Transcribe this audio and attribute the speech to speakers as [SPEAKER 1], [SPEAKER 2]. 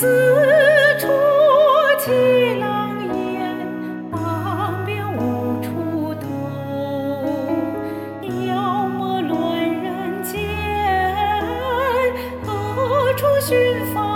[SPEAKER 1] 四处起狼烟，旁边无处投，妖魔乱人间，何处寻芳？